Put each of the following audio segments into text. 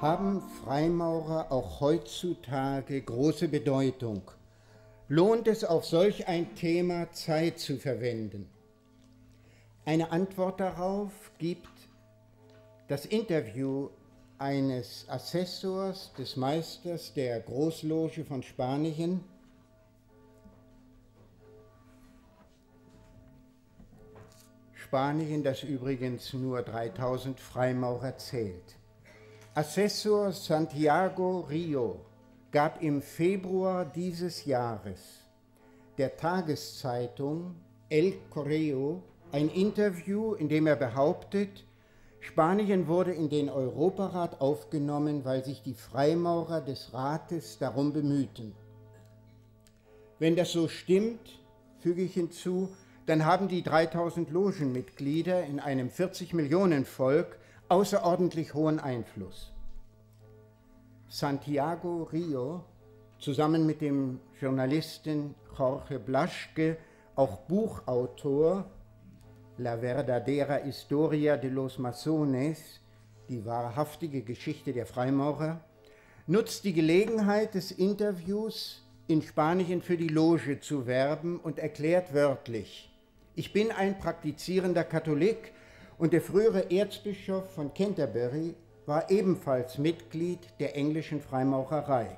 haben Freimaurer auch heutzutage große Bedeutung? Lohnt es auf solch ein Thema Zeit zu verwenden? Eine Antwort darauf gibt das Interview eines Assessors des Meisters der Großloge von Spanien, Spanien, das übrigens nur 3000 Freimaurer zählt. Assessor Santiago Rio gab im Februar dieses Jahres der Tageszeitung El Correo ein Interview, in dem er behauptet, Spanien wurde in den Europarat aufgenommen, weil sich die Freimaurer des Rates darum bemühten. Wenn das so stimmt, füge ich hinzu, dann haben die 3000 Logenmitglieder in einem 40 Millionen Volk außerordentlich hohen Einfluss. Santiago Rio, zusammen mit dem Journalisten Jorge Blaschke, auch Buchautor La verdadera historia de los masones, die wahrhaftige Geschichte der Freimaurer, nutzt die Gelegenheit des Interviews in Spanien für die Loge zu werben und erklärt wörtlich, ich bin ein praktizierender Katholik und der frühere Erzbischof von Canterbury war ebenfalls Mitglied der englischen Freimaurerei.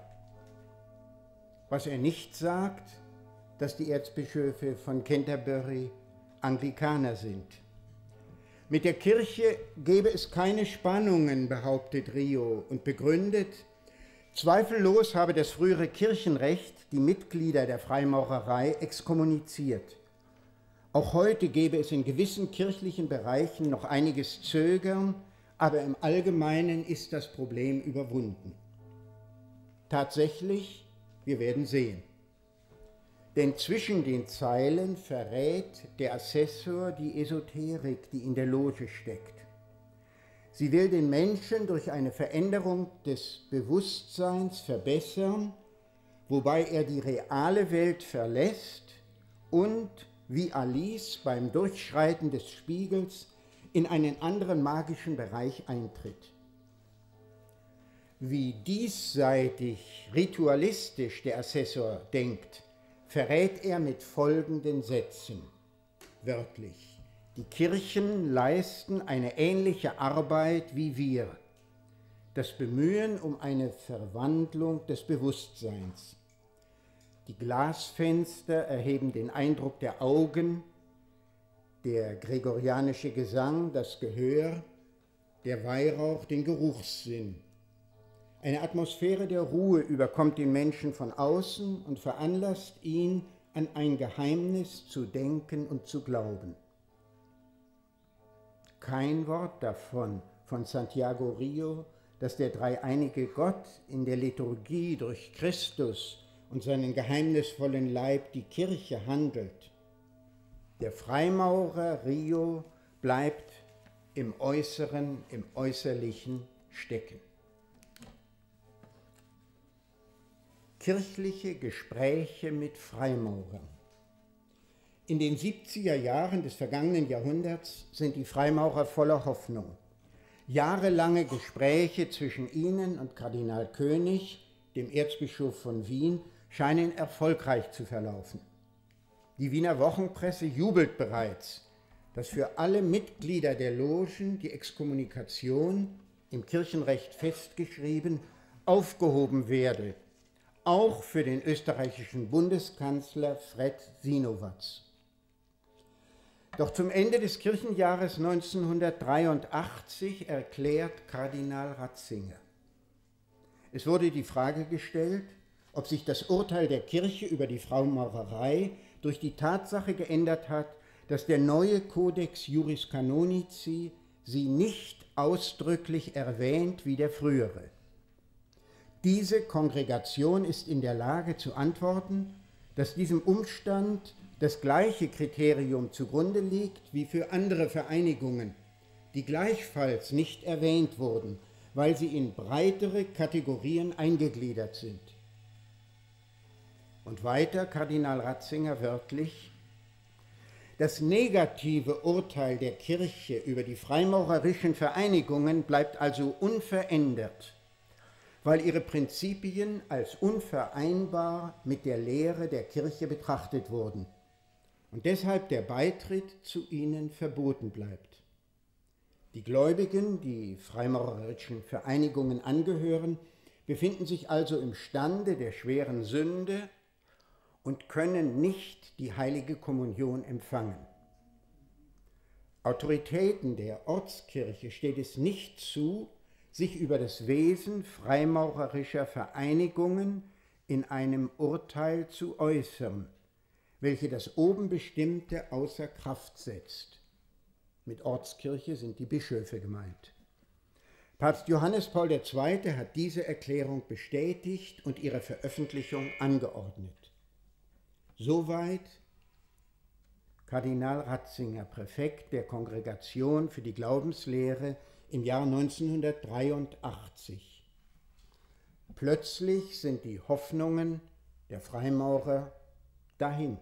Was er nicht sagt, dass die Erzbischöfe von Canterbury Anglikaner sind. Mit der Kirche gebe es keine Spannungen, behauptet Rio und begründet, zweifellos habe das frühere Kirchenrecht die Mitglieder der Freimaurerei exkommuniziert. Auch heute gäbe es in gewissen kirchlichen Bereichen noch einiges Zögern, aber im Allgemeinen ist das Problem überwunden. Tatsächlich, wir werden sehen. Denn zwischen den Zeilen verrät der Assessor die Esoterik, die in der Loge steckt. Sie will den Menschen durch eine Veränderung des Bewusstseins verbessern, wobei er die reale Welt verlässt und, wie Alice beim Durchschreiten des Spiegels, in einen anderen magischen Bereich eintritt. Wie diesseitig ritualistisch der Assessor denkt, verrät er mit folgenden Sätzen, wörtlich. Die Kirchen leisten eine ähnliche Arbeit wie wir, das Bemühen um eine Verwandlung des Bewusstseins. Die Glasfenster erheben den Eindruck der Augen, der gregorianische Gesang das Gehör, der Weihrauch den Geruchssinn. Eine Atmosphäre der Ruhe überkommt den Menschen von außen und veranlasst ihn, an ein Geheimnis zu denken und zu glauben. Kein Wort davon von Santiago Rio, dass der dreieinige Gott in der Liturgie durch Christus und seinen geheimnisvollen Leib die Kirche handelt. Der Freimaurer Rio bleibt im Äußeren, im Äußerlichen stecken. kirchliche Gespräche mit Freimaurern. In den 70er Jahren des vergangenen Jahrhunderts sind die Freimaurer voller Hoffnung. Jahrelange Gespräche zwischen ihnen und Kardinal König, dem Erzbischof von Wien, scheinen erfolgreich zu verlaufen. Die Wiener Wochenpresse jubelt bereits, dass für alle Mitglieder der Logen die Exkommunikation im Kirchenrecht festgeschrieben aufgehoben werde auch für den österreichischen Bundeskanzler Fred Sinowatz. Doch zum Ende des Kirchenjahres 1983 erklärt Kardinal Ratzinger. Es wurde die Frage gestellt, ob sich das Urteil der Kirche über die Fraumaurerei durch die Tatsache geändert hat, dass der neue Codex Juris Canonici sie nicht ausdrücklich erwähnt wie der frühere. Diese Kongregation ist in der Lage zu antworten, dass diesem Umstand das gleiche Kriterium zugrunde liegt wie für andere Vereinigungen, die gleichfalls nicht erwähnt wurden, weil sie in breitere Kategorien eingegliedert sind. Und weiter Kardinal Ratzinger wörtlich, das negative Urteil der Kirche über die freimaurerischen Vereinigungen bleibt also unverändert weil ihre Prinzipien als unvereinbar mit der Lehre der Kirche betrachtet wurden und deshalb der Beitritt zu ihnen verboten bleibt. Die Gläubigen, die freimaurerischen Vereinigungen angehören, befinden sich also im Stande der schweren Sünde und können nicht die heilige Kommunion empfangen. Autoritäten der Ortskirche steht es nicht zu, sich über das Wesen freimaurerischer Vereinigungen in einem Urteil zu äußern, welche das oben Bestimmte außer Kraft setzt. Mit Ortskirche sind die Bischöfe gemeint. Papst Johannes Paul II. hat diese Erklärung bestätigt und ihre Veröffentlichung angeordnet. Soweit Kardinal Ratzinger, Präfekt der Kongregation für die Glaubenslehre im Jahr 1983. Plötzlich sind die Hoffnungen der Freimaurer dahin.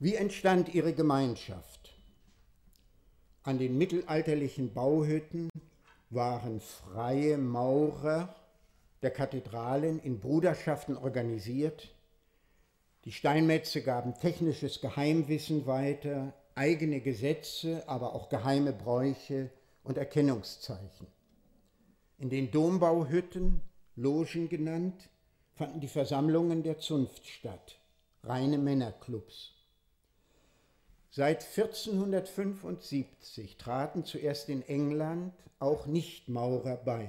Wie entstand ihre Gemeinschaft? An den mittelalterlichen Bauhütten waren freie Maurer der Kathedralen in Bruderschaften organisiert. Die Steinmetze gaben technisches Geheimwissen weiter, eigene Gesetze, aber auch geheime Bräuche und Erkennungszeichen. In den Dombauhütten, Logen genannt, fanden die Versammlungen der Zunft statt, reine Männerclubs. Seit 1475 traten zuerst in England auch Nichtmaurer bei.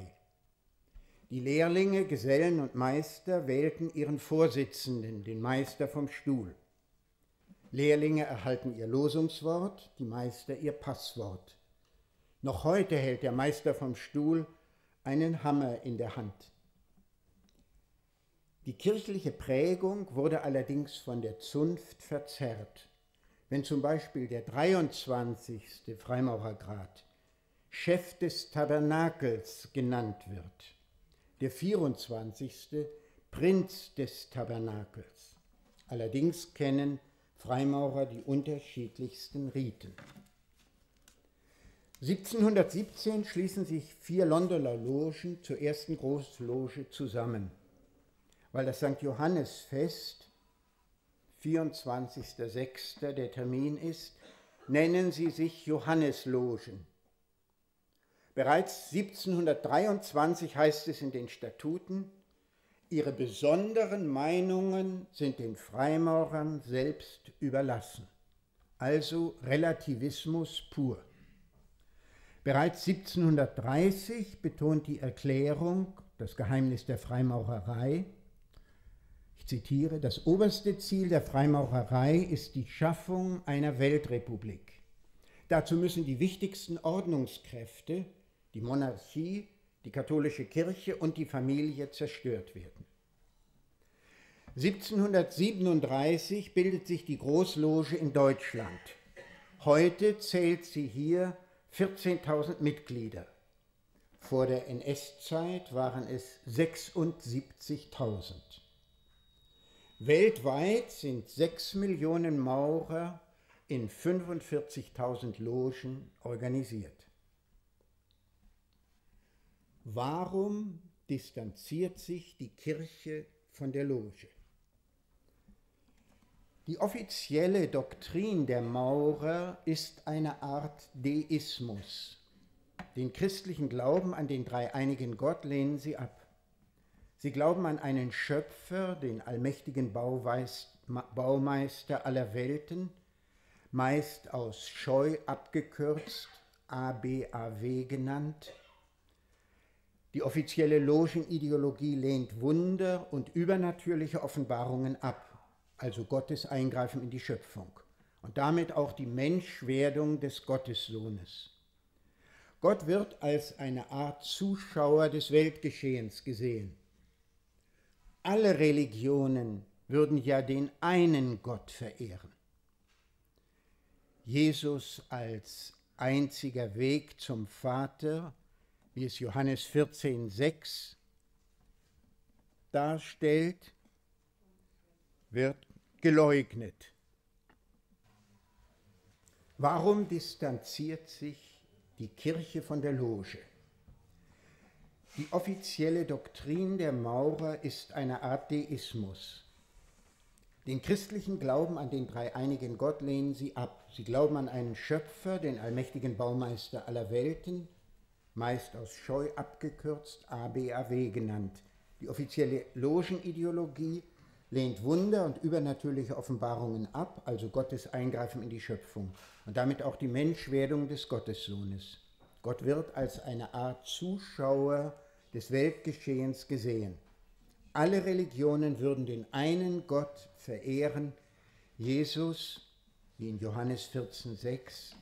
Die Lehrlinge, Gesellen und Meister wählten ihren Vorsitzenden, den Meister vom Stuhl. Lehrlinge erhalten ihr Losungswort, die Meister ihr Passwort. Noch heute hält der Meister vom Stuhl einen Hammer in der Hand. Die kirchliche Prägung wurde allerdings von der Zunft verzerrt. Wenn zum Beispiel der 23. Freimaurergrad Chef des Tabernakels genannt wird, der 24. Prinz des Tabernakels. Allerdings kennen Freimaurer die unterschiedlichsten Riten. 1717 schließen sich vier Londoner Logen zur ersten Großloge zusammen, weil das St. Johannesfest 24.06. der Termin ist, nennen sie sich Johanneslogen. Bereits 1723 heißt es in den Statuten, ihre besonderen Meinungen sind den Freimaurern selbst überlassen. Also Relativismus pur. Bereits 1730 betont die Erklärung, das Geheimnis der Freimaurerei, ich zitiere, das oberste Ziel der Freimaurerei ist die Schaffung einer Weltrepublik. Dazu müssen die wichtigsten Ordnungskräfte, die Monarchie, die katholische Kirche und die Familie zerstört werden. 1737 bildet sich die Großloge in Deutschland. Heute zählt sie hier 14.000 Mitglieder. Vor der NS-Zeit waren es 76.000. Weltweit sind 6 Millionen Maurer in 45.000 Logen organisiert. Warum distanziert sich die Kirche von der Loge? Die offizielle Doktrin der Maurer ist eine Art Deismus. Den christlichen Glauben an den dreieinigen Gott lehnen sie ab. Sie glauben an einen Schöpfer, den allmächtigen Baumeister aller Welten, meist aus Scheu abgekürzt, ABAW genannt. Die offizielle Logenideologie lehnt Wunder und übernatürliche Offenbarungen ab, also Gottes Eingreifen in die Schöpfung und damit auch die Menschwerdung des Gottessohnes. Gott wird als eine Art Zuschauer des Weltgeschehens gesehen alle Religionen würden ja den einen Gott verehren. Jesus als einziger Weg zum Vater, wie es Johannes 14,6 darstellt, wird geleugnet. Warum distanziert sich die Kirche von der Loge? Die offizielle Doktrin der Maurer ist eine Art Deismus. Den christlichen Glauben an den dreieinigen Gott lehnen sie ab. Sie glauben an einen Schöpfer, den allmächtigen Baumeister aller Welten, meist aus Scheu abgekürzt ABAW genannt. Die offizielle Logenideologie lehnt Wunder und übernatürliche Offenbarungen ab, also Gottes Eingreifen in die Schöpfung und damit auch die Menschwerdung des Gottessohnes. Gott wird als eine Art Zuschauer des Weltgeschehens gesehen. Alle Religionen würden den einen Gott verehren, Jesus, wie in Johannes 14,6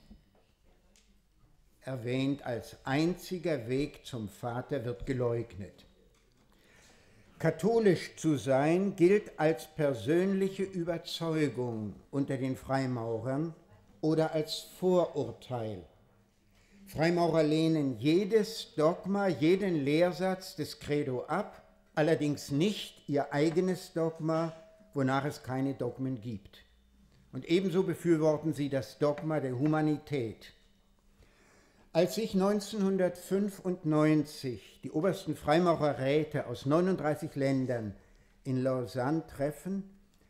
erwähnt, als einziger Weg zum Vater wird geleugnet. Katholisch zu sein gilt als persönliche Überzeugung unter den Freimaurern oder als Vorurteil. Freimaurer lehnen jedes Dogma, jeden Lehrsatz des Credo ab, allerdings nicht ihr eigenes Dogma, wonach es keine Dogmen gibt. Und ebenso befürworten sie das Dogma der Humanität. Als sich 1995 die obersten Freimaurerräte aus 39 Ländern in Lausanne treffen,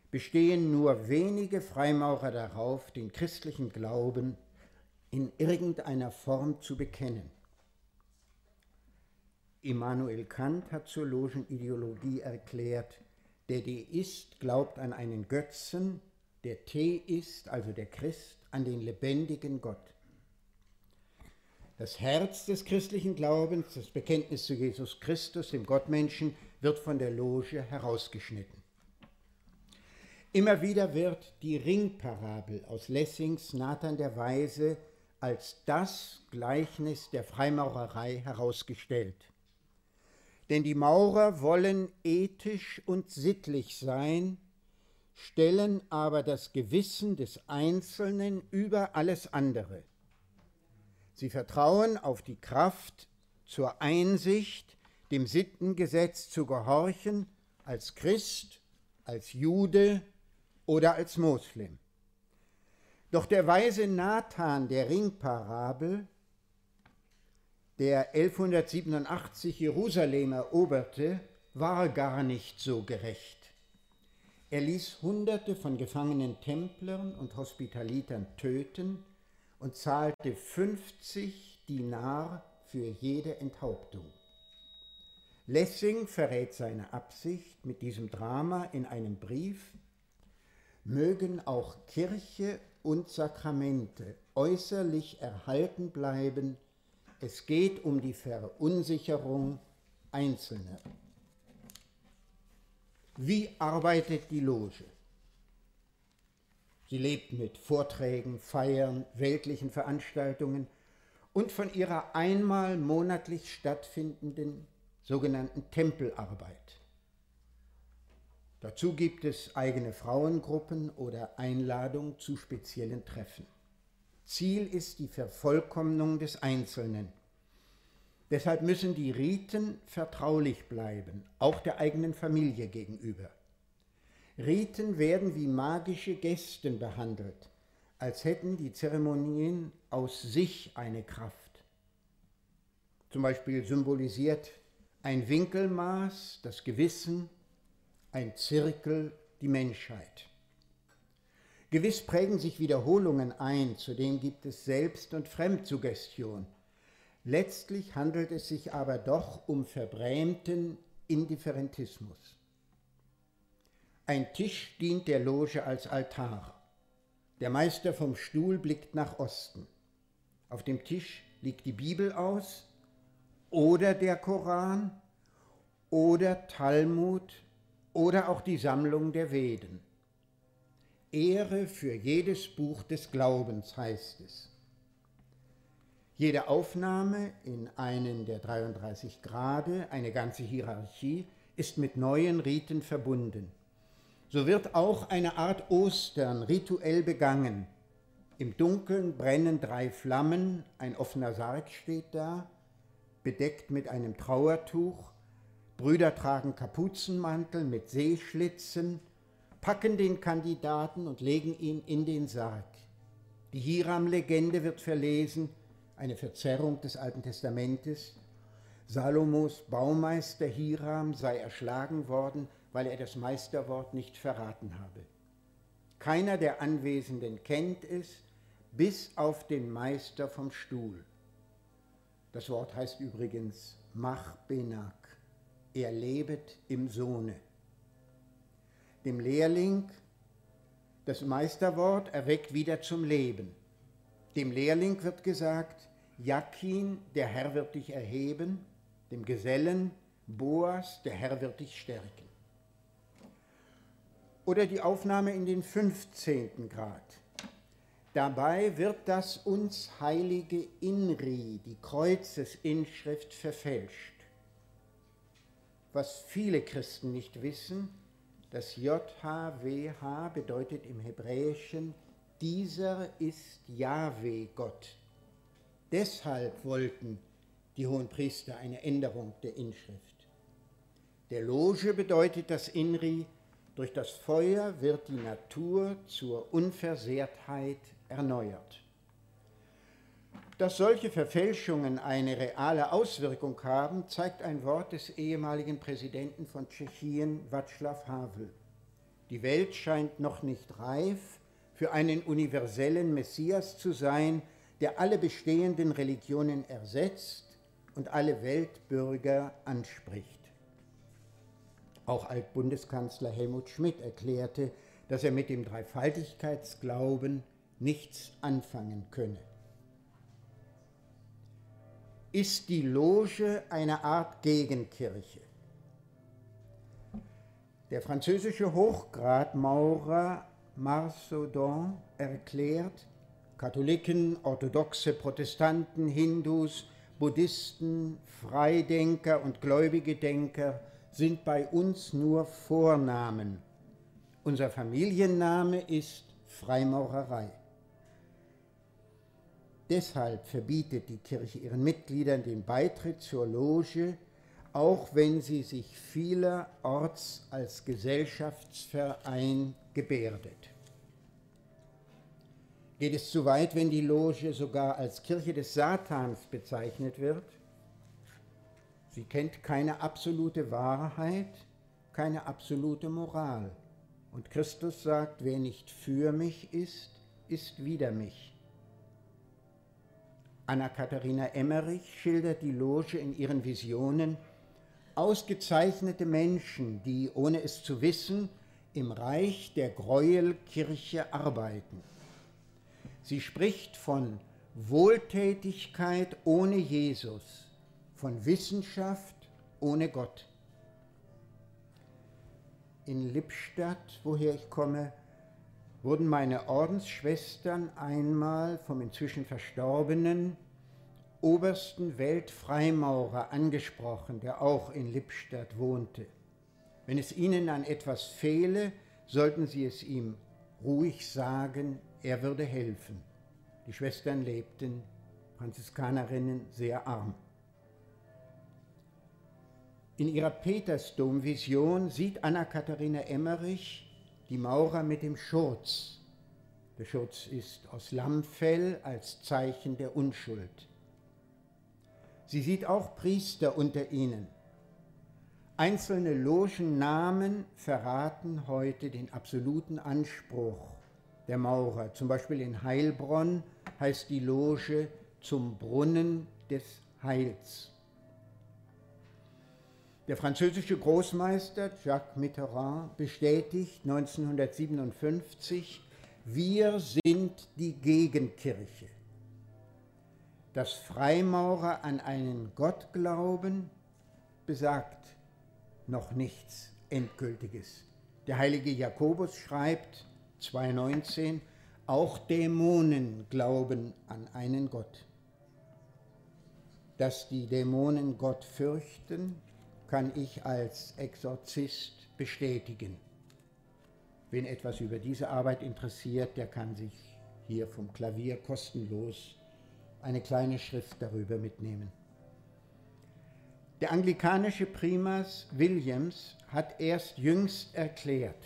bestehen nur wenige Freimaurer darauf, den christlichen Glauben in irgendeiner Form zu bekennen. Immanuel Kant hat zur Logenideologie erklärt, der Deist glaubt an einen Götzen, der Theist, also der Christ, an den lebendigen Gott. Das Herz des christlichen Glaubens, das Bekenntnis zu Jesus Christus, dem Gottmenschen, wird von der Loge herausgeschnitten. Immer wieder wird die Ringparabel aus Lessings Nathan der Weise als das Gleichnis der Freimaurerei herausgestellt. Denn die Maurer wollen ethisch und sittlich sein, stellen aber das Gewissen des Einzelnen über alles andere. Sie vertrauen auf die Kraft zur Einsicht, dem Sittengesetz zu gehorchen, als Christ, als Jude oder als Moslem. Doch der weise Nathan der Ringparabel der 1187 Jerusalem eroberte, war gar nicht so gerecht. Er ließ Hunderte von gefangenen Templern und Hospitalitern töten und zahlte 50 Dinar für jede Enthauptung. Lessing verrät seine Absicht mit diesem Drama in einem Brief, mögen auch Kirche und Sakramente äußerlich erhalten bleiben, es geht um die Verunsicherung Einzelner. Wie arbeitet die Loge? Sie lebt mit Vorträgen, Feiern, weltlichen Veranstaltungen und von ihrer einmal monatlich stattfindenden sogenannten Tempelarbeit. Dazu gibt es eigene Frauengruppen oder Einladungen zu speziellen Treffen. Ziel ist die Vervollkommnung des Einzelnen. Deshalb müssen die Riten vertraulich bleiben, auch der eigenen Familie gegenüber. Riten werden wie magische Gästen behandelt, als hätten die Zeremonien aus sich eine Kraft. Zum Beispiel symbolisiert ein Winkelmaß das Gewissen, ein Zirkel die Menschheit. Gewiss prägen sich Wiederholungen ein, zudem gibt es Selbst- und Fremdsuggestion. Letztlich handelt es sich aber doch um verbrämten Indifferentismus. Ein Tisch dient der Loge als Altar. Der Meister vom Stuhl blickt nach Osten. Auf dem Tisch liegt die Bibel aus oder der Koran oder Talmud oder auch die Sammlung der Veden. Ehre für jedes Buch des Glaubens heißt es. Jede Aufnahme in einen der 33 Grade, eine ganze Hierarchie, ist mit neuen Riten verbunden. So wird auch eine Art Ostern rituell begangen. Im Dunkeln brennen drei Flammen, ein offener Sarg steht da, bedeckt mit einem Trauertuch. Brüder tragen Kapuzenmantel mit Seeschlitzen, packen den Kandidaten und legen ihn in den Sarg. Die Hiram-Legende wird verlesen, eine Verzerrung des Alten Testamentes. Salomos Baumeister Hiram sei erschlagen worden, weil er das Meisterwort nicht verraten habe. Keiner der Anwesenden kennt es, bis auf den Meister vom Stuhl. Das Wort heißt übrigens Machbenak. Er lebet im Sohne. Dem Lehrling das Meisterwort erweckt wieder zum Leben. Dem Lehrling wird gesagt, Jakin, der Herr wird dich erheben, dem Gesellen, Boas, der Herr wird dich stärken. Oder die Aufnahme in den 15. Grad. Dabei wird das uns heilige Inri, die Kreuzesinschrift, verfälscht. Was viele Christen nicht wissen, das JHWH bedeutet im Hebräischen, dieser ist Jahwe Gott. Deshalb wollten die Hohenpriester eine Änderung der Inschrift. Der Loge bedeutet das Inri, durch das Feuer wird die Natur zur Unversehrtheit erneuert. Dass solche Verfälschungen eine reale Auswirkung haben, zeigt ein Wort des ehemaligen Präsidenten von Tschechien, Václav Havel. Die Welt scheint noch nicht reif für einen universellen Messias zu sein, der alle bestehenden Religionen ersetzt und alle Weltbürger anspricht. Auch Altbundeskanzler Helmut Schmidt erklärte, dass er mit dem Dreifaltigkeitsglauben nichts anfangen könne. Ist die Loge eine Art Gegenkirche? Der französische Hochgradmaurer Marsaudon erklärt, Katholiken, orthodoxe Protestanten, Hindus, Buddhisten, Freidenker und gläubige Denker sind bei uns nur Vornamen. Unser Familienname ist Freimaurerei. Deshalb verbietet die Kirche ihren Mitgliedern den Beitritt zur Loge, auch wenn sie sich vielerorts als Gesellschaftsverein gebärdet. Geht es zu weit, wenn die Loge sogar als Kirche des Satans bezeichnet wird? Sie kennt keine absolute Wahrheit, keine absolute Moral. Und Christus sagt, wer nicht für mich ist, ist wider mich. Anna-Katharina Emmerich schildert die Loge in ihren Visionen ausgezeichnete Menschen, die, ohne es zu wissen, im Reich der Gräuelkirche arbeiten. Sie spricht von Wohltätigkeit ohne Jesus von Wissenschaft ohne Gott. In Lippstadt, woher ich komme, wurden meine Ordensschwestern einmal vom inzwischen verstorbenen obersten Weltfreimaurer angesprochen, der auch in Lippstadt wohnte. Wenn es ihnen an etwas fehle, sollten sie es ihm ruhig sagen, er würde helfen. Die Schwestern lebten, Franziskanerinnen, sehr arm. In ihrer Petersdom-Vision sieht Anna-Katharina Emmerich die Maurer mit dem Schurz. Der Schurz ist aus Lammfell als Zeichen der Unschuld. Sie sieht auch Priester unter ihnen. Einzelne Logennamen verraten heute den absoluten Anspruch der Maurer. Zum Beispiel in Heilbronn heißt die Loge zum Brunnen des Heils. Der französische Großmeister Jacques Mitterrand bestätigt 1957, wir sind die Gegenkirche. Dass Freimaurer an einen Gott glauben, besagt noch nichts Endgültiges. Der heilige Jakobus schreibt 2.19, auch Dämonen glauben an einen Gott. Dass die Dämonen Gott fürchten, kann ich als Exorzist bestätigen. Wen etwas über diese Arbeit interessiert, der kann sich hier vom Klavier kostenlos eine kleine Schrift darüber mitnehmen. Der anglikanische Primas Williams hat erst jüngst erklärt,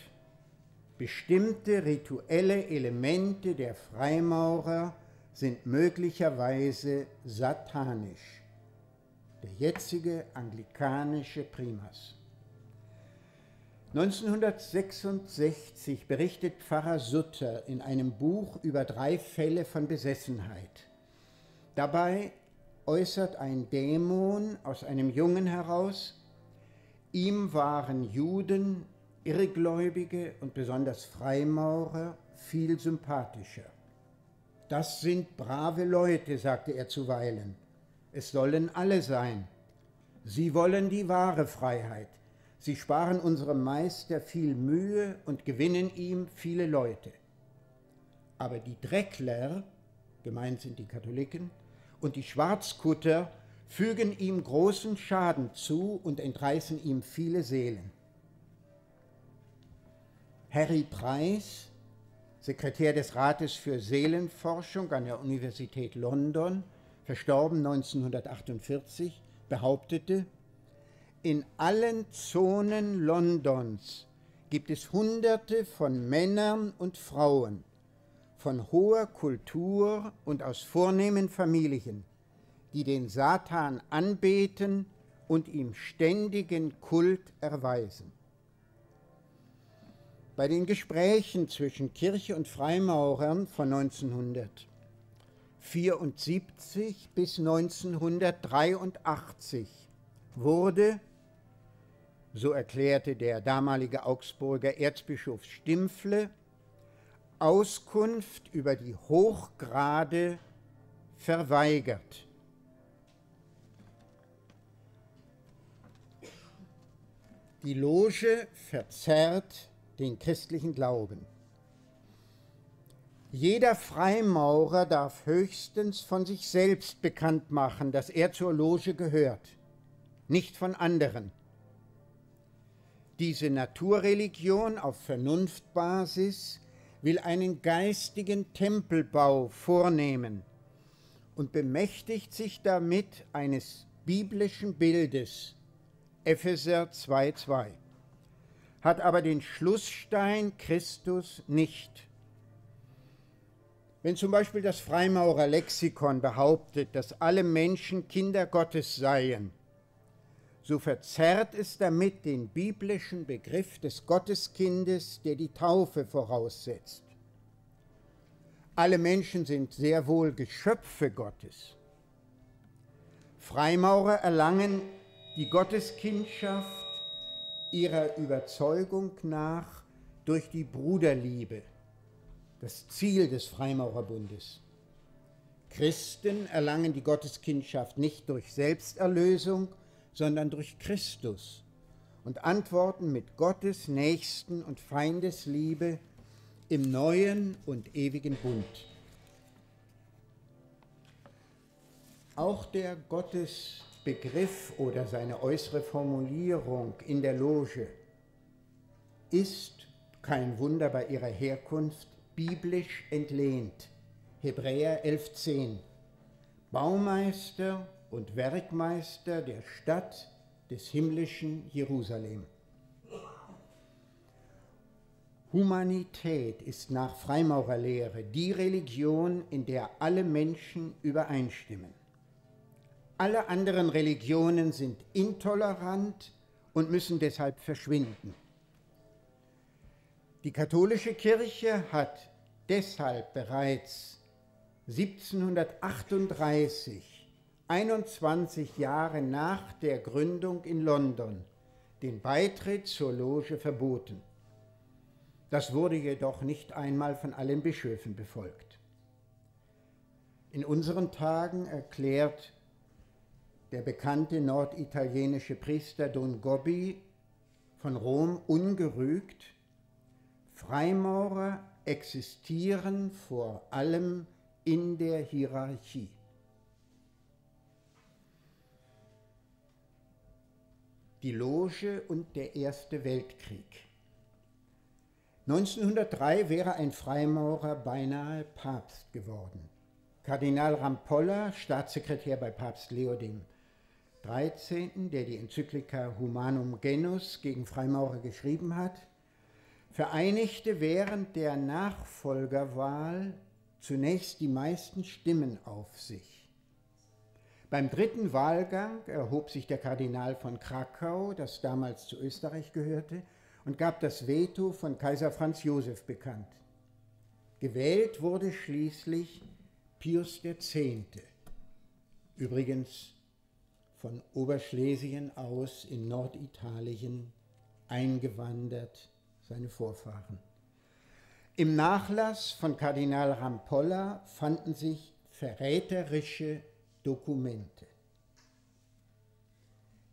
bestimmte rituelle Elemente der Freimaurer sind möglicherweise satanisch. Der jetzige anglikanische Primas. 1966 berichtet Pfarrer Sutter in einem Buch über drei Fälle von Besessenheit. Dabei äußert ein Dämon aus einem Jungen heraus, ihm waren Juden, Irrgläubige und besonders Freimaurer viel sympathischer. Das sind brave Leute, sagte er zuweilen. Es sollen alle sein. Sie wollen die wahre Freiheit. Sie sparen unserem Meister viel Mühe und gewinnen ihm viele Leute. Aber die Dreckler, gemeint sind die Katholiken, und die Schwarzkutter fügen ihm großen Schaden zu und entreißen ihm viele Seelen. Harry Price, Sekretär des Rates für Seelenforschung an der Universität London, verstorben 1948, behauptete, in allen Zonen Londons gibt es Hunderte von Männern und Frauen von hoher Kultur und aus vornehmen Familien, die den Satan anbeten und ihm ständigen Kult erweisen. Bei den Gesprächen zwischen Kirche und Freimaurern von 1974 bis 1983 wurde so erklärte der damalige Augsburger Erzbischof Stimpfle, Auskunft über die Hochgrade verweigert. Die Loge verzerrt den christlichen Glauben. Jeder Freimaurer darf höchstens von sich selbst bekannt machen, dass er zur Loge gehört, nicht von anderen diese Naturreligion auf Vernunftbasis will einen geistigen Tempelbau vornehmen und bemächtigt sich damit eines biblischen Bildes, Epheser 2,2, hat aber den Schlussstein Christus nicht. Wenn zum Beispiel das Freimaurer Lexikon behauptet, dass alle Menschen Kinder Gottes seien, so verzerrt es damit den biblischen Begriff des Gotteskindes, der die Taufe voraussetzt. Alle Menschen sind sehr wohl Geschöpfe Gottes. Freimaurer erlangen die Gotteskindschaft ihrer Überzeugung nach durch die Bruderliebe, das Ziel des Freimaurerbundes. Christen erlangen die Gotteskindschaft nicht durch Selbsterlösung, sondern durch Christus und antworten mit Gottes Nächsten und Feindesliebe im neuen und ewigen Bund. Auch der Gottesbegriff oder seine äußere Formulierung in der Loge ist kein Wunder bei ihrer Herkunft biblisch entlehnt. Hebräer 11.10 Baumeister und Werkmeister der Stadt des himmlischen Jerusalem. Humanität ist nach Freimaurerlehre die Religion, in der alle Menschen übereinstimmen. Alle anderen Religionen sind intolerant und müssen deshalb verschwinden. Die katholische Kirche hat deshalb bereits 1738 21 Jahre nach der Gründung in London den Beitritt zur Loge verboten. Das wurde jedoch nicht einmal von allen Bischöfen befolgt. In unseren Tagen erklärt der bekannte norditalienische Priester Don Gobbi von Rom ungerügt, Freimaurer existieren vor allem in der Hierarchie. die Loge und der Erste Weltkrieg. 1903 wäre ein Freimaurer beinahe Papst geworden. Kardinal Rampolla, Staatssekretär bei Papst Leo XIII., der die Enzyklika Humanum Genus gegen Freimaurer geschrieben hat, vereinigte während der Nachfolgerwahl zunächst die meisten Stimmen auf sich. Beim dritten Wahlgang erhob sich der Kardinal von Krakau, das damals zu Österreich gehörte, und gab das Veto von Kaiser Franz Josef bekannt. Gewählt wurde schließlich Pius X., übrigens von Oberschlesien aus in Norditalien eingewandert, seine Vorfahren. Im Nachlass von Kardinal Rampolla fanden sich verräterische Dokumente.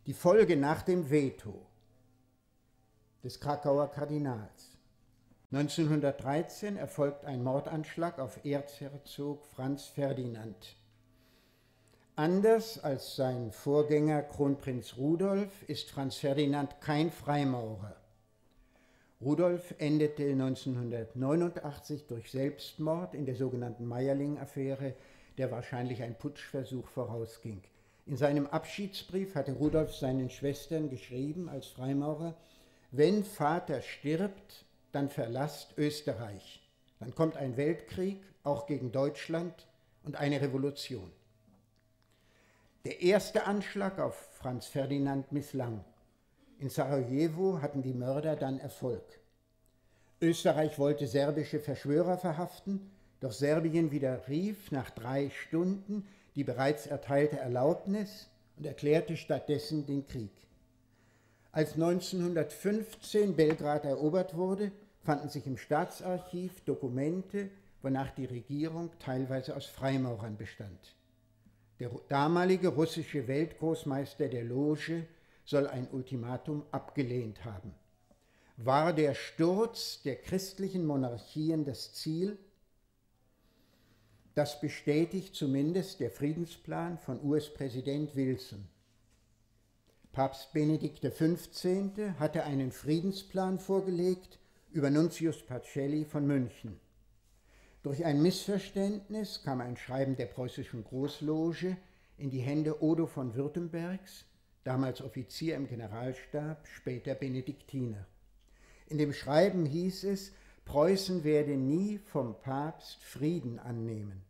Die Folge nach dem Veto des Krakauer Kardinals. 1913 erfolgt ein Mordanschlag auf Erzherzog Franz Ferdinand. Anders als sein Vorgänger Kronprinz Rudolf ist Franz Ferdinand kein Freimaurer. Rudolf endete 1989 durch Selbstmord in der sogenannten Meierling-Affäre der wahrscheinlich ein Putschversuch vorausging. In seinem Abschiedsbrief hatte Rudolf seinen Schwestern geschrieben als Freimaurer, wenn Vater stirbt, dann verlasst Österreich. Dann kommt ein Weltkrieg, auch gegen Deutschland, und eine Revolution. Der erste Anschlag auf Franz Ferdinand misslang. In Sarajevo hatten die Mörder dann Erfolg. Österreich wollte serbische Verschwörer verhaften, doch Serbien widerrief nach drei Stunden die bereits erteilte Erlaubnis und erklärte stattdessen den Krieg. Als 1915 Belgrad erobert wurde, fanden sich im Staatsarchiv Dokumente, wonach die Regierung teilweise aus Freimaurern bestand. Der damalige russische Weltgroßmeister der Loge soll ein Ultimatum abgelehnt haben. War der Sturz der christlichen Monarchien das Ziel, das bestätigt zumindest der Friedensplan von US-Präsident Wilson. Papst Benedikt XV. hatte einen Friedensplan vorgelegt über Nuntius Pacelli von München. Durch ein Missverständnis kam ein Schreiben der preußischen Großloge in die Hände Odo von Württembergs, damals Offizier im Generalstab, später Benediktiner. In dem Schreiben hieß es, Preußen werde nie vom Papst Frieden annehmen.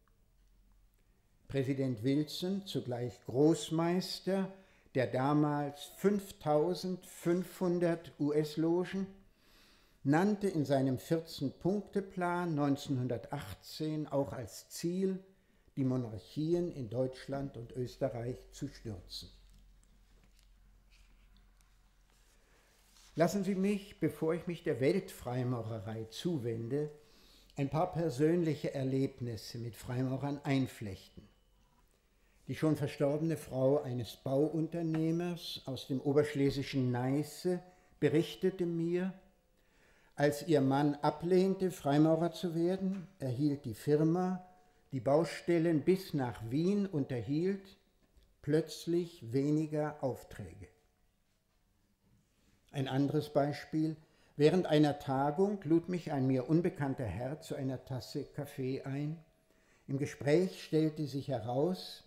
Präsident Wilson, zugleich Großmeister der damals 5500 US-Logen, nannte in seinem 14-Punkte-Plan 1918 auch als Ziel, die Monarchien in Deutschland und Österreich zu stürzen. Lassen Sie mich, bevor ich mich der Weltfreimaurerei zuwende, ein paar persönliche Erlebnisse mit Freimaurern einflechten. Die schon verstorbene Frau eines Bauunternehmers aus dem oberschlesischen Neiße berichtete mir, als ihr Mann ablehnte, Freimaurer zu werden, erhielt die Firma, die Baustellen bis nach Wien unterhielt, plötzlich weniger Aufträge. Ein anderes Beispiel. Während einer Tagung lud mich ein mir unbekannter Herr zu einer Tasse Kaffee ein. Im Gespräch stellte sich heraus,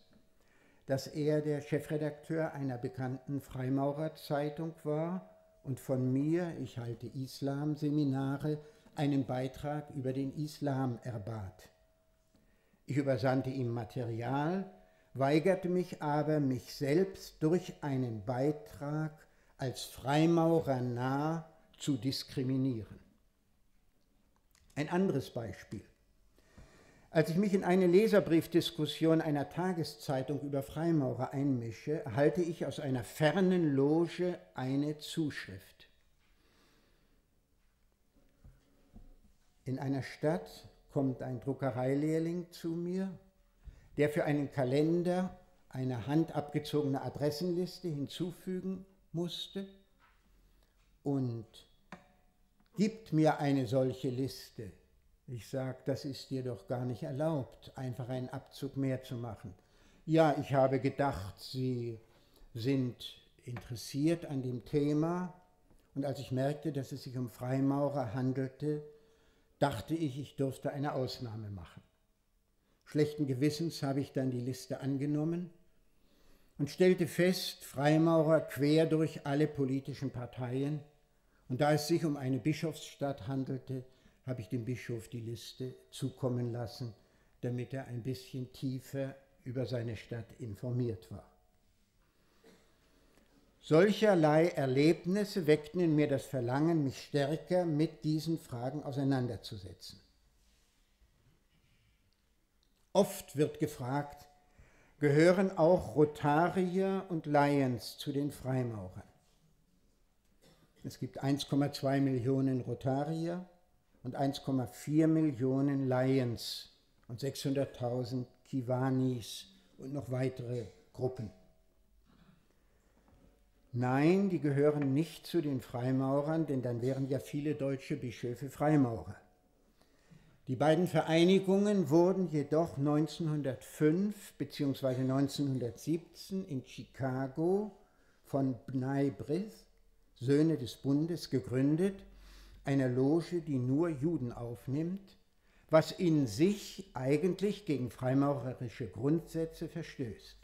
dass er der Chefredakteur einer bekannten Freimaurerzeitung war und von mir, ich halte Islam-Seminare, einen Beitrag über den Islam erbat. Ich übersandte ihm Material, weigerte mich aber, mich selbst durch einen Beitrag als Freimaurer nah zu diskriminieren. Ein anderes Beispiel. Als ich mich in eine Leserbriefdiskussion einer Tageszeitung über Freimaurer einmische, erhalte ich aus einer fernen Loge eine Zuschrift. In einer Stadt kommt ein Druckereilehrling zu mir, der für einen Kalender eine handabgezogene Adressenliste hinzufügen musste und gibt mir eine solche Liste. Ich sage, das ist dir doch gar nicht erlaubt, einfach einen Abzug mehr zu machen. Ja, ich habe gedacht, Sie sind interessiert an dem Thema und als ich merkte, dass es sich um Freimaurer handelte, dachte ich, ich dürfte eine Ausnahme machen. Schlechten Gewissens habe ich dann die Liste angenommen und stellte fest, Freimaurer quer durch alle politischen Parteien. Und da es sich um eine Bischofsstadt handelte, habe ich dem Bischof die Liste zukommen lassen, damit er ein bisschen tiefer über seine Stadt informiert war. Solcherlei Erlebnisse weckten in mir das Verlangen, mich stärker mit diesen Fragen auseinanderzusetzen. Oft wird gefragt, gehören auch Rotarier und Lions zu den Freimaurern? Es gibt 1,2 Millionen Rotarier und 1,4 Millionen Lions und 600.000 Kiwanis und noch weitere Gruppen. Nein, die gehören nicht zu den Freimaurern, denn dann wären ja viele deutsche Bischöfe Freimaurer. Die beiden Vereinigungen wurden jedoch 1905 bzw. 1917 in Chicago von Bnei Brith, Söhne des Bundes, gegründet, einer Loge, die nur Juden aufnimmt, was in sich eigentlich gegen freimaurerische Grundsätze verstößt.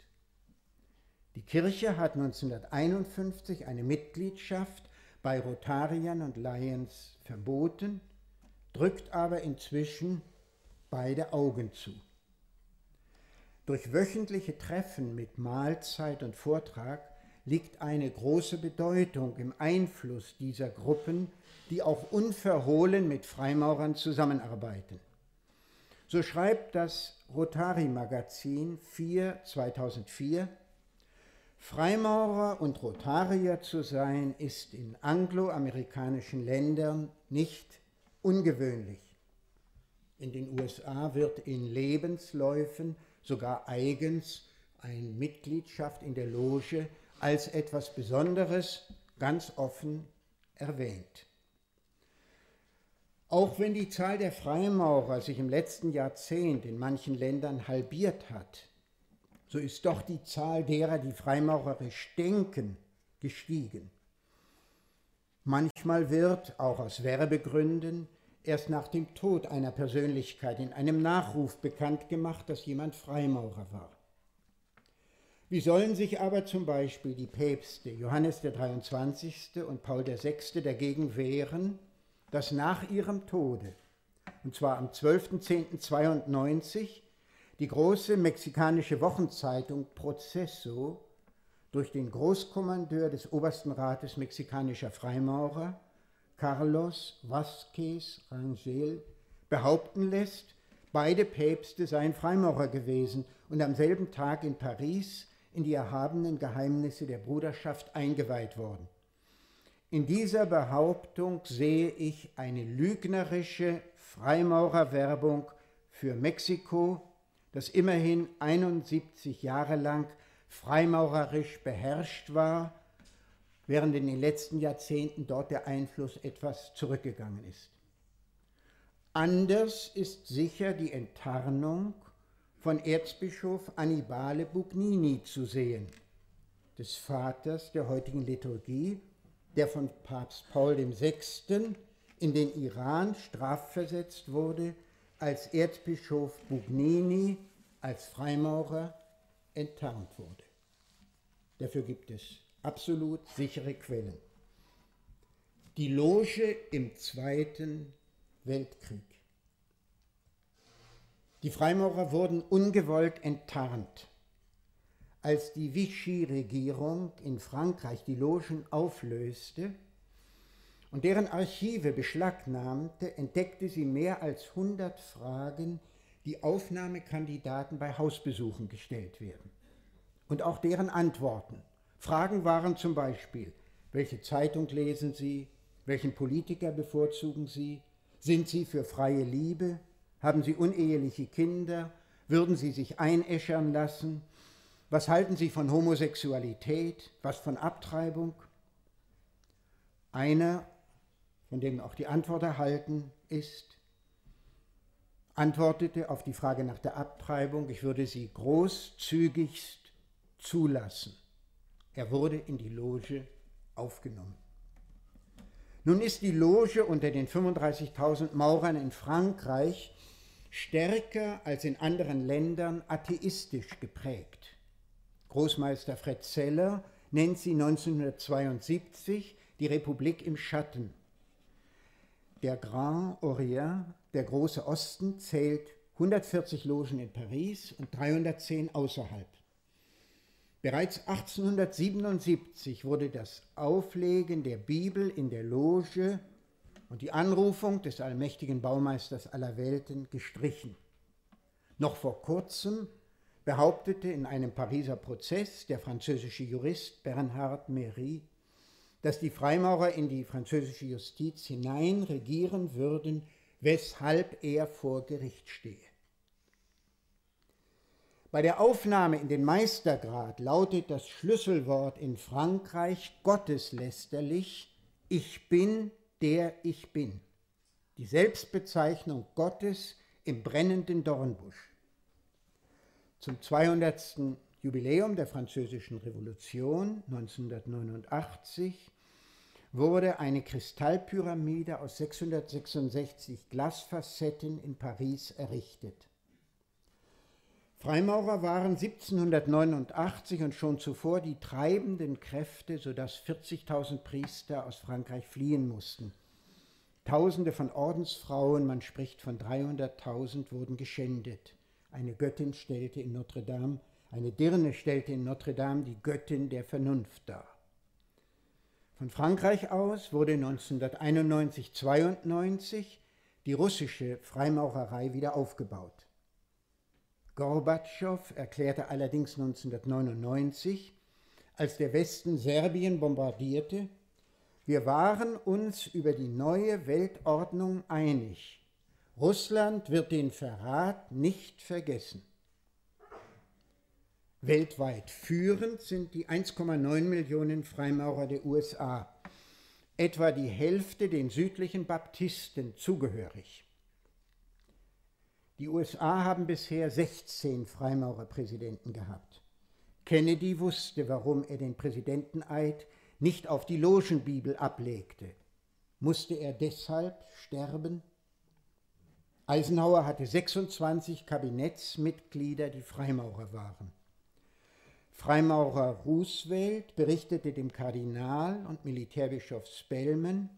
Die Kirche hat 1951 eine Mitgliedschaft bei Rotariern und Lions verboten, drückt aber inzwischen beide Augen zu. Durch wöchentliche Treffen mit Mahlzeit und Vortrag liegt eine große Bedeutung im Einfluss dieser Gruppen, die auch unverhohlen mit Freimaurern zusammenarbeiten. So schreibt das Rotary Magazin 4 2004, Freimaurer und Rotarier zu sein, ist in angloamerikanischen Ländern nicht ungewöhnlich. In den USA wird in Lebensläufen sogar eigens eine Mitgliedschaft in der Loge als etwas Besonderes ganz offen erwähnt. Auch wenn die Zahl der Freimaurer sich im letzten Jahrzehnt in manchen Ländern halbiert hat, so ist doch die Zahl derer, die freimaurerisch denken, gestiegen. Manchmal wird, auch aus Werbegründen, erst nach dem Tod einer Persönlichkeit in einem Nachruf bekannt gemacht, dass jemand Freimaurer war. Wie sollen sich aber zum Beispiel die Päpste Johannes der 23. und Paul VI. dagegen wehren, dass nach ihrem Tode, und zwar am 12.10.92, die große mexikanische Wochenzeitung Proceso durch den Großkommandeur des Obersten Rates mexikanischer Freimaurer, Carlos Vázquez Rangel, behaupten lässt, beide Päpste seien Freimaurer gewesen und am selben Tag in Paris in die erhabenen Geheimnisse der Bruderschaft eingeweiht worden. In dieser Behauptung sehe ich eine lügnerische Freimaurerwerbung für Mexiko, das immerhin 71 Jahre lang freimaurerisch beherrscht war, während in den letzten Jahrzehnten dort der Einfluss etwas zurückgegangen ist. Anders ist sicher die Enttarnung von Erzbischof Annibale Bugnini zu sehen, des Vaters der heutigen Liturgie, der von Papst Paul VI. in den Iran strafversetzt wurde, als Erzbischof Bugnini als Freimaurer enttarnt wurde. Dafür gibt es absolut sichere Quellen. Die Loge im Zweiten Weltkrieg. Die Freimaurer wurden ungewollt enttarnt. Als die Vichy-Regierung in Frankreich die Logen auflöste und deren Archive beschlagnahmte, entdeckte sie mehr als 100 Fragen, die Aufnahmekandidaten bei Hausbesuchen gestellt werden. Und auch deren Antworten. Fragen waren zum Beispiel, welche Zeitung lesen Sie, welchen Politiker bevorzugen Sie, sind Sie für freie Liebe, haben Sie uneheliche Kinder? Würden Sie sich einäschern lassen? Was halten Sie von Homosexualität? Was von Abtreibung? Einer, von dem auch die Antwort erhalten ist, antwortete auf die Frage nach der Abtreibung, ich würde sie großzügigst zulassen. Er wurde in die Loge aufgenommen. Nun ist die Loge unter den 35.000 Maurern in Frankreich stärker als in anderen Ländern atheistisch geprägt. Großmeister Fred Zeller nennt sie 1972 die Republik im Schatten. Der Grand Orient, der große Osten, zählt 140 Logen in Paris und 310 außerhalb. Bereits 1877 wurde das Auflegen der Bibel in der Loge und die Anrufung des allmächtigen Baumeisters aller Welten gestrichen. Noch vor kurzem behauptete in einem Pariser Prozess der französische Jurist Bernhard Méry, dass die Freimaurer in die französische Justiz hinein regieren würden, weshalb er vor Gericht stehe. Bei der Aufnahme in den Meistergrad lautet das Schlüsselwort in Frankreich gotteslästerlich, ich bin der ich bin. Die Selbstbezeichnung Gottes im brennenden Dornbusch. Zum 200. Jubiläum der Französischen Revolution 1989 wurde eine Kristallpyramide aus 666 Glasfacetten in Paris errichtet. Freimaurer waren 1789 und schon zuvor die treibenden Kräfte, sodass 40.000 Priester aus Frankreich fliehen mussten. Tausende von Ordensfrauen, man spricht von 300.000, wurden geschändet. Eine Göttin stellte in Notre Dame, eine Dirne stellte in Notre Dame die Göttin der Vernunft dar. Von Frankreich aus wurde 1991-92 die russische Freimaurerei wieder aufgebaut. Gorbatschow erklärte allerdings 1999, als der Westen Serbien bombardierte, wir waren uns über die neue Weltordnung einig. Russland wird den Verrat nicht vergessen. Weltweit führend sind die 1,9 Millionen Freimaurer der USA, etwa die Hälfte den südlichen Baptisten zugehörig. Die USA haben bisher 16 Freimaurerpräsidenten gehabt. Kennedy wusste, warum er den Präsidenteneid nicht auf die Logenbibel ablegte. Musste er deshalb sterben? Eisenhower hatte 26 Kabinettsmitglieder, die Freimaurer waren. Freimaurer Roosevelt berichtete dem Kardinal und Militärbischof Spellman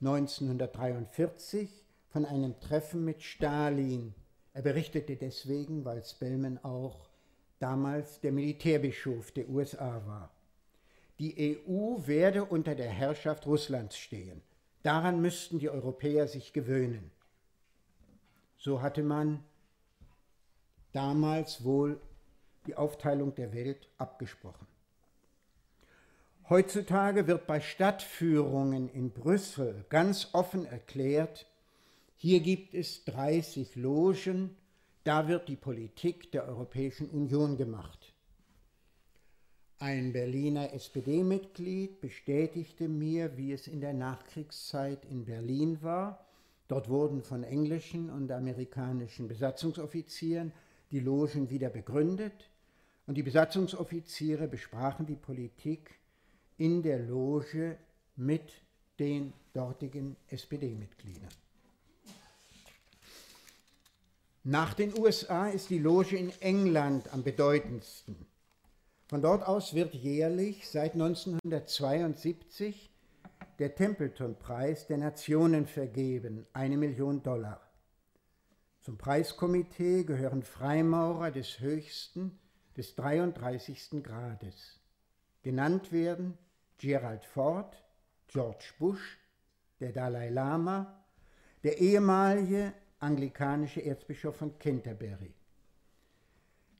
1943, von einem Treffen mit Stalin. Er berichtete deswegen, weil Spellman auch damals der Militärbischof der USA war. Die EU werde unter der Herrschaft Russlands stehen. Daran müssten die Europäer sich gewöhnen. So hatte man damals wohl die Aufteilung der Welt abgesprochen. Heutzutage wird bei Stadtführungen in Brüssel ganz offen erklärt, hier gibt es 30 Logen, da wird die Politik der Europäischen Union gemacht. Ein Berliner SPD-Mitglied bestätigte mir, wie es in der Nachkriegszeit in Berlin war. Dort wurden von englischen und amerikanischen Besatzungsoffizieren die Logen wieder begründet und die Besatzungsoffiziere besprachen die Politik in der Loge mit den dortigen SPD-Mitgliedern. Nach den USA ist die Loge in England am bedeutendsten. Von dort aus wird jährlich seit 1972 der Templeton-Preis der Nationen vergeben, eine Million Dollar. Zum Preiskomitee gehören Freimaurer des höchsten, des 33. Grades. Genannt werden Gerald Ford, George Bush, der Dalai Lama, der ehemalige anglikanische Erzbischof von Canterbury.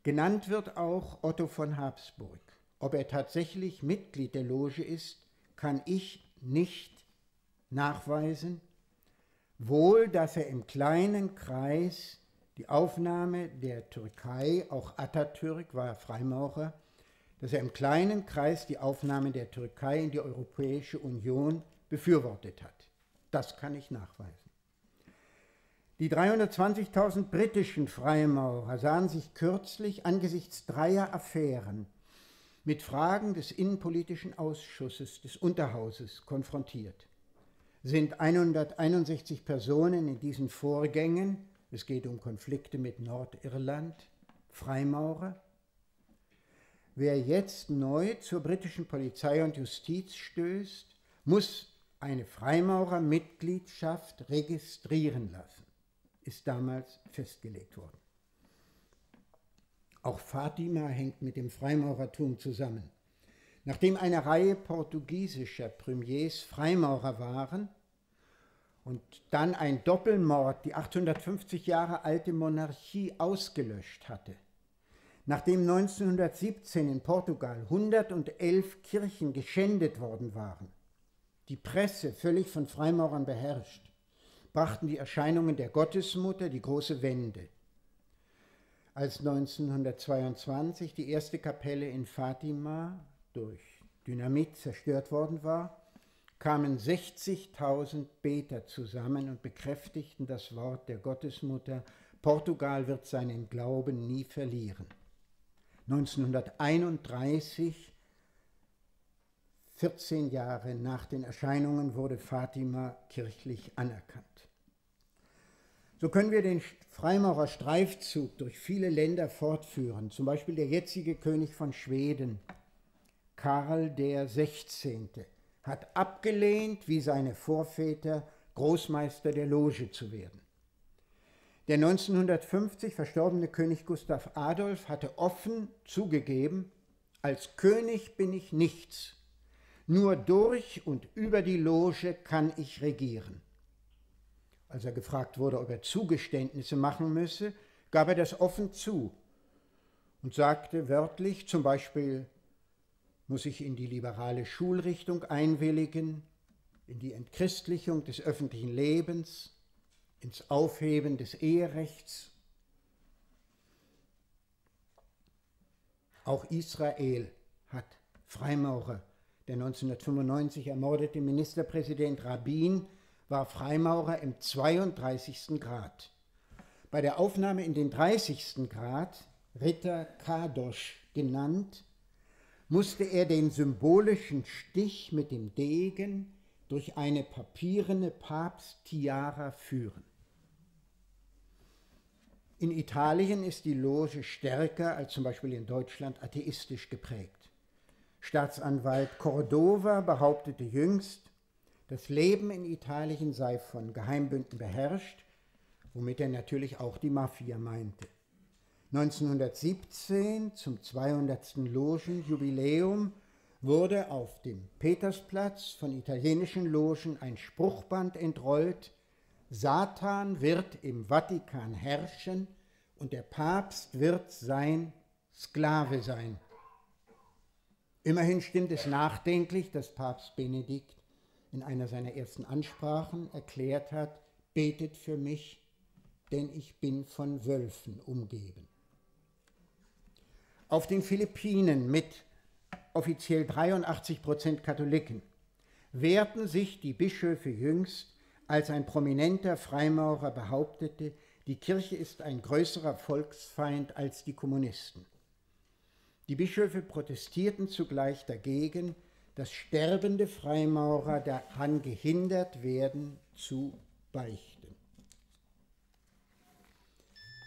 Genannt wird auch Otto von Habsburg. Ob er tatsächlich Mitglied der Loge ist, kann ich nicht nachweisen. Wohl, dass er im kleinen Kreis die Aufnahme der Türkei, auch Atatürk war Freimaurer, dass er im kleinen Kreis die Aufnahme der Türkei in die Europäische Union befürwortet hat. Das kann ich nachweisen. Die 320.000 britischen Freimaurer sahen sich kürzlich angesichts dreier Affären mit Fragen des Innenpolitischen Ausschusses des Unterhauses konfrontiert. Sind 161 Personen in diesen Vorgängen, es geht um Konflikte mit Nordirland, Freimaurer? Wer jetzt neu zur britischen Polizei und Justiz stößt, muss eine Freimaurermitgliedschaft registrieren lassen. ist damals festgelegt worden. Auch Fatima hängt mit dem Freimaurertum zusammen. Nachdem eine Reihe portugiesischer Premiers Freimaurer waren und dann ein Doppelmord die 850 Jahre alte Monarchie ausgelöscht hatte, nachdem 1917 in Portugal 111 Kirchen geschändet worden waren, die Presse völlig von Freimaurern beherrscht, brachten die Erscheinungen der Gottesmutter die große Wende. Als 1922 die erste Kapelle in Fatima durch Dynamit zerstört worden war, kamen 60.000 Beter zusammen und bekräftigten das Wort der Gottesmutter, Portugal wird seinen Glauben nie verlieren. 1931, 14 Jahre nach den Erscheinungen, wurde Fatima kirchlich anerkannt. So können wir den Freimaurer Streifzug durch viele Länder fortführen, zum Beispiel der jetzige König von Schweden, Karl der 16. hat abgelehnt, wie seine Vorväter, Großmeister der Loge zu werden. Der 1950 verstorbene König Gustav Adolf hatte offen zugegeben, als König bin ich nichts, nur durch und über die Loge kann ich regieren. Als er gefragt wurde, ob er Zugeständnisse machen müsse, gab er das offen zu und sagte wörtlich zum Beispiel, muss ich in die liberale Schulrichtung einwilligen, in die Entchristlichung des öffentlichen Lebens, ins Aufheben des Eherechts. Auch Israel hat Freimaurer. Der 1995 ermordete Ministerpräsident Rabin war Freimaurer im 32. Grad. Bei der Aufnahme in den 30. Grad, Ritter Kadosch genannt, musste er den symbolischen Stich mit dem Degen durch eine papierene Papsttiara führen. In Italien ist die Loge stärker als zum Beispiel in Deutschland atheistisch geprägt. Staatsanwalt Cordova behauptete jüngst, das Leben in Italien sei von Geheimbünden beherrscht, womit er natürlich auch die Mafia meinte. 1917 zum 200. Logenjubiläum wurde auf dem Petersplatz von italienischen Logen ein Spruchband entrollt, Satan wird im Vatikan herrschen und der Papst wird sein Sklave sein. Immerhin stimmt es nachdenklich, dass Papst Benedikt in einer seiner ersten Ansprachen erklärt hat, betet für mich, denn ich bin von Wölfen umgeben. Auf den Philippinen mit offiziell 83 Prozent Katholiken wehrten sich die Bischöfe jüngst, als ein prominenter Freimaurer behauptete, die Kirche ist ein größerer Volksfeind als die Kommunisten. Die Bischöfe protestierten zugleich dagegen, dass sterbende Freimaurer daran gehindert werden zu beichten.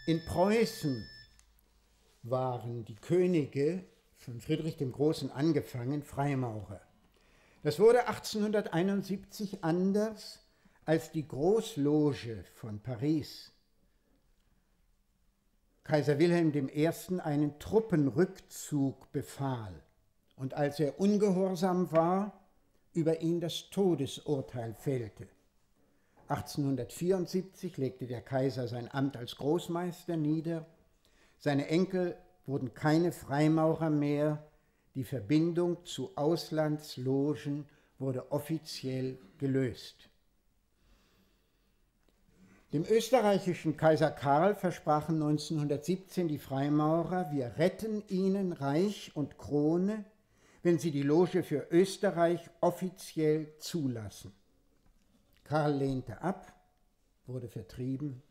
In Preußen waren die Könige von Friedrich dem Großen angefangen Freimaurer. Das wurde 1871 anders, als die Großloge von Paris Kaiser Wilhelm I. einen Truppenrückzug befahl und als er ungehorsam war, über ihn das Todesurteil fällte. 1874 legte der Kaiser sein Amt als Großmeister nieder seine Enkel wurden keine Freimaurer mehr, die Verbindung zu Auslandslogen wurde offiziell gelöst. Dem österreichischen Kaiser Karl versprachen 1917 die Freimaurer, wir retten ihnen Reich und Krone, wenn sie die Loge für Österreich offiziell zulassen. Karl lehnte ab, wurde vertrieben,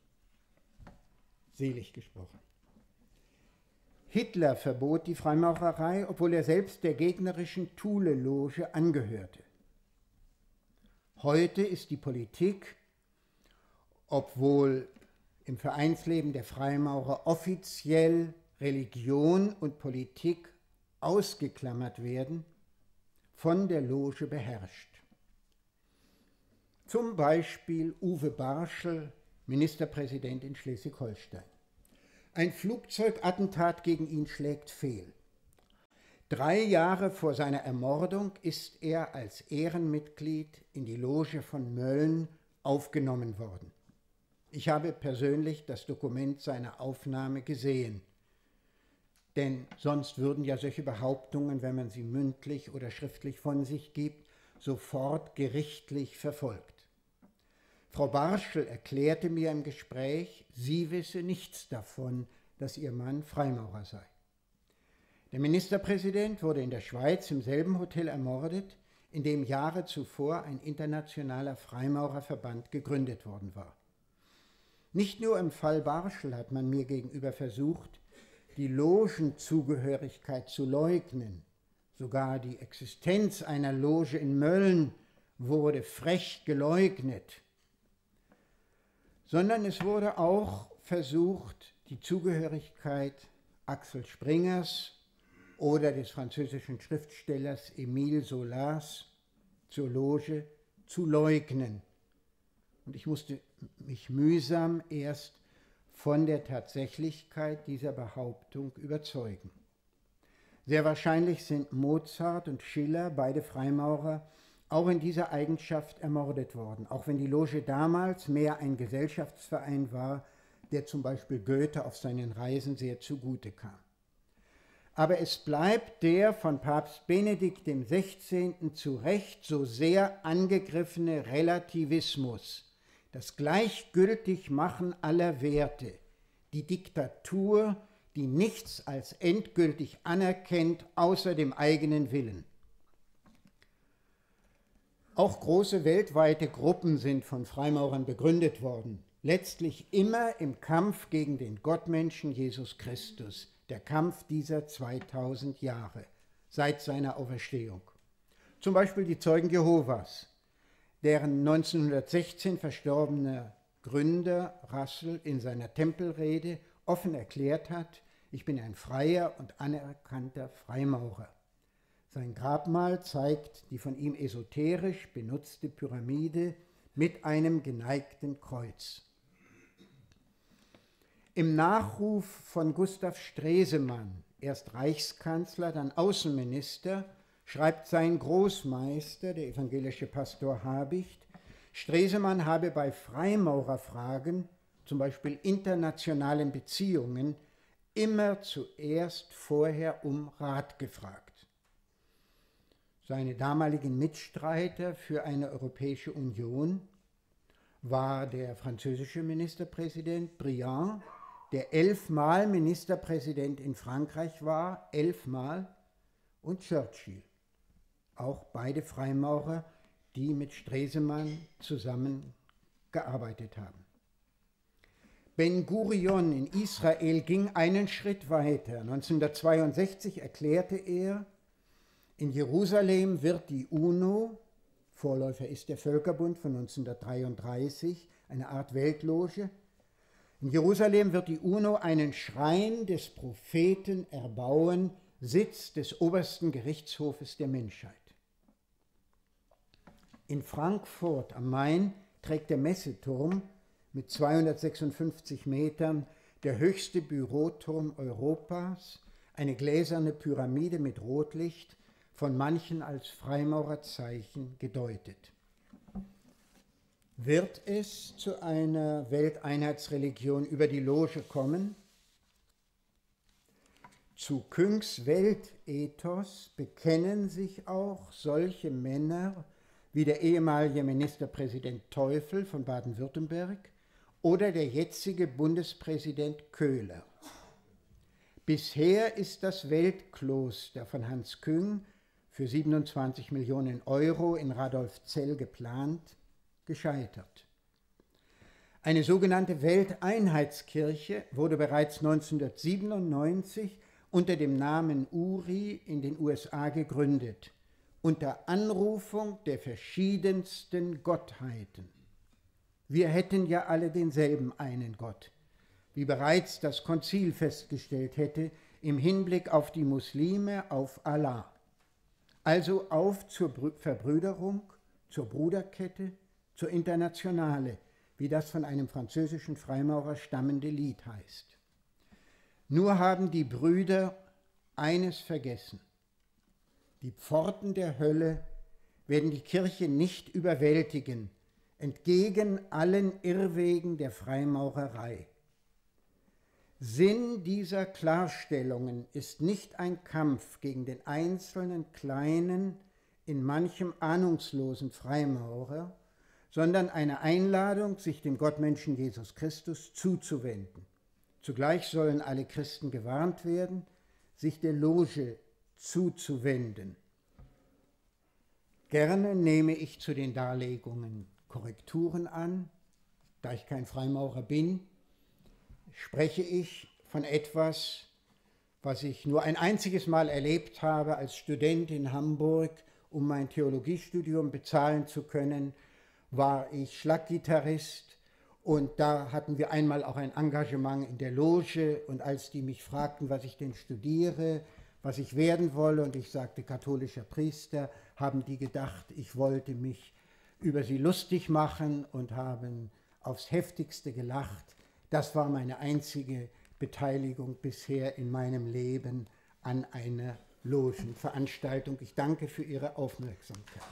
selig gesprochen. Hitler verbot die Freimaurerei, obwohl er selbst der gegnerischen Thule-Loge angehörte. Heute ist die Politik, obwohl im Vereinsleben der Freimaurer offiziell Religion und Politik ausgeklammert werden, von der Loge beherrscht. Zum Beispiel Uwe Barschel, Ministerpräsident in Schleswig-Holstein. Ein Flugzeugattentat gegen ihn schlägt fehl. Drei Jahre vor seiner Ermordung ist er als Ehrenmitglied in die Loge von Mölln aufgenommen worden. Ich habe persönlich das Dokument seiner Aufnahme gesehen. Denn sonst würden ja solche Behauptungen, wenn man sie mündlich oder schriftlich von sich gibt, sofort gerichtlich verfolgt. Frau Barschel erklärte mir im Gespräch, sie wisse nichts davon, dass ihr Mann Freimaurer sei. Der Ministerpräsident wurde in der Schweiz im selben Hotel ermordet, in dem Jahre zuvor ein internationaler Freimaurerverband gegründet worden war. Nicht nur im Fall Barschel hat man mir gegenüber versucht, die Logenzugehörigkeit zu leugnen. Sogar die Existenz einer Loge in Mölln wurde frech geleugnet. Sondern es wurde auch versucht, die Zugehörigkeit Axel Springers oder des französischen Schriftstellers Émile Solars zur Loge zu leugnen. Und ich musste mich mühsam erst von der Tatsächlichkeit dieser Behauptung überzeugen. Sehr wahrscheinlich sind Mozart und Schiller, beide Freimaurer, auch in dieser Eigenschaft ermordet worden, auch wenn die Loge damals mehr ein Gesellschaftsverein war, der zum Beispiel Goethe auf seinen Reisen sehr zugute kam. Aber es bleibt der von Papst Benedikt XVI. zu Recht so sehr angegriffene Relativismus, das Gleichgültigmachen aller Werte, die Diktatur, die nichts als endgültig anerkennt außer dem eigenen Willen. Auch große weltweite Gruppen sind von Freimaurern begründet worden, letztlich immer im Kampf gegen den Gottmenschen Jesus Christus, der Kampf dieser 2000 Jahre seit seiner Auferstehung. Zum Beispiel die Zeugen Jehovas, deren 1916 verstorbener Gründer Russell in seiner Tempelrede offen erklärt hat, ich bin ein freier und anerkannter Freimaurer. Sein Grabmal zeigt die von ihm esoterisch benutzte Pyramide mit einem geneigten Kreuz. Im Nachruf von Gustav Stresemann, erst Reichskanzler, dann Außenminister, schreibt sein Großmeister, der evangelische Pastor Habicht, Stresemann habe bei Freimaurerfragen, zum Beispiel internationalen Beziehungen, immer zuerst vorher um Rat gefragt. Seine damaligen Mitstreiter für eine Europäische Union war der französische Ministerpräsident Briand, der elfmal Ministerpräsident in Frankreich war, elfmal, und Churchill auch beide Freimaurer, die mit Stresemann zusammengearbeitet haben. Ben Gurion in Israel ging einen Schritt weiter. 1962 erklärte er, in Jerusalem wird die UNO, Vorläufer ist der Völkerbund von 1933, eine Art Weltloge, in Jerusalem wird die UNO einen Schrein des Propheten erbauen, Sitz des obersten Gerichtshofes der Menschheit. In Frankfurt am Main trägt der Messeturm mit 256 Metern, der höchste Büroturm Europas, eine gläserne Pyramide mit Rotlicht, von manchen als Freimaurerzeichen gedeutet. Wird es zu einer Welteinheitsreligion über die Loge kommen? Zu Küngs Weltethos bekennen sich auch solche Männer, wie der ehemalige Ministerpräsident Teufel von Baden-Württemberg oder der jetzige Bundespräsident Köhler. Bisher ist das Weltkloster von Hans Küng für 27 Millionen Euro in Radolfzell geplant, gescheitert. Eine sogenannte Welteinheitskirche wurde bereits 1997 unter dem Namen URI in den USA gegründet unter Anrufung der verschiedensten Gottheiten. Wir hätten ja alle denselben einen Gott, wie bereits das Konzil festgestellt hätte im Hinblick auf die Muslime, auf Allah. Also auf zur Verbrüderung, zur Bruderkette, zur Internationale, wie das von einem französischen Freimaurer stammende Lied heißt. Nur haben die Brüder eines vergessen. Die Pforten der Hölle werden die Kirche nicht überwältigen, entgegen allen Irrwegen der Freimaurerei. Sinn dieser Klarstellungen ist nicht ein Kampf gegen den einzelnen kleinen, in manchem ahnungslosen Freimaurer, sondern eine Einladung, sich dem Gottmenschen Jesus Christus zuzuwenden. Zugleich sollen alle Christen gewarnt werden, sich der Loge zuzuwenden. Gerne nehme ich zu den Darlegungen Korrekturen an. Da ich kein Freimaurer bin, spreche ich von etwas, was ich nur ein einziges Mal erlebt habe als Student in Hamburg, um mein Theologiestudium bezahlen zu können, war ich Schlaggitarrist und da hatten wir einmal auch ein Engagement in der Loge und als die mich fragten, was ich denn studiere, was ich werden wolle und ich sagte katholischer Priester, haben die gedacht, ich wollte mich über sie lustig machen und haben aufs heftigste gelacht. Das war meine einzige Beteiligung bisher in meinem Leben an einer Logenveranstaltung. Ich danke für Ihre Aufmerksamkeit.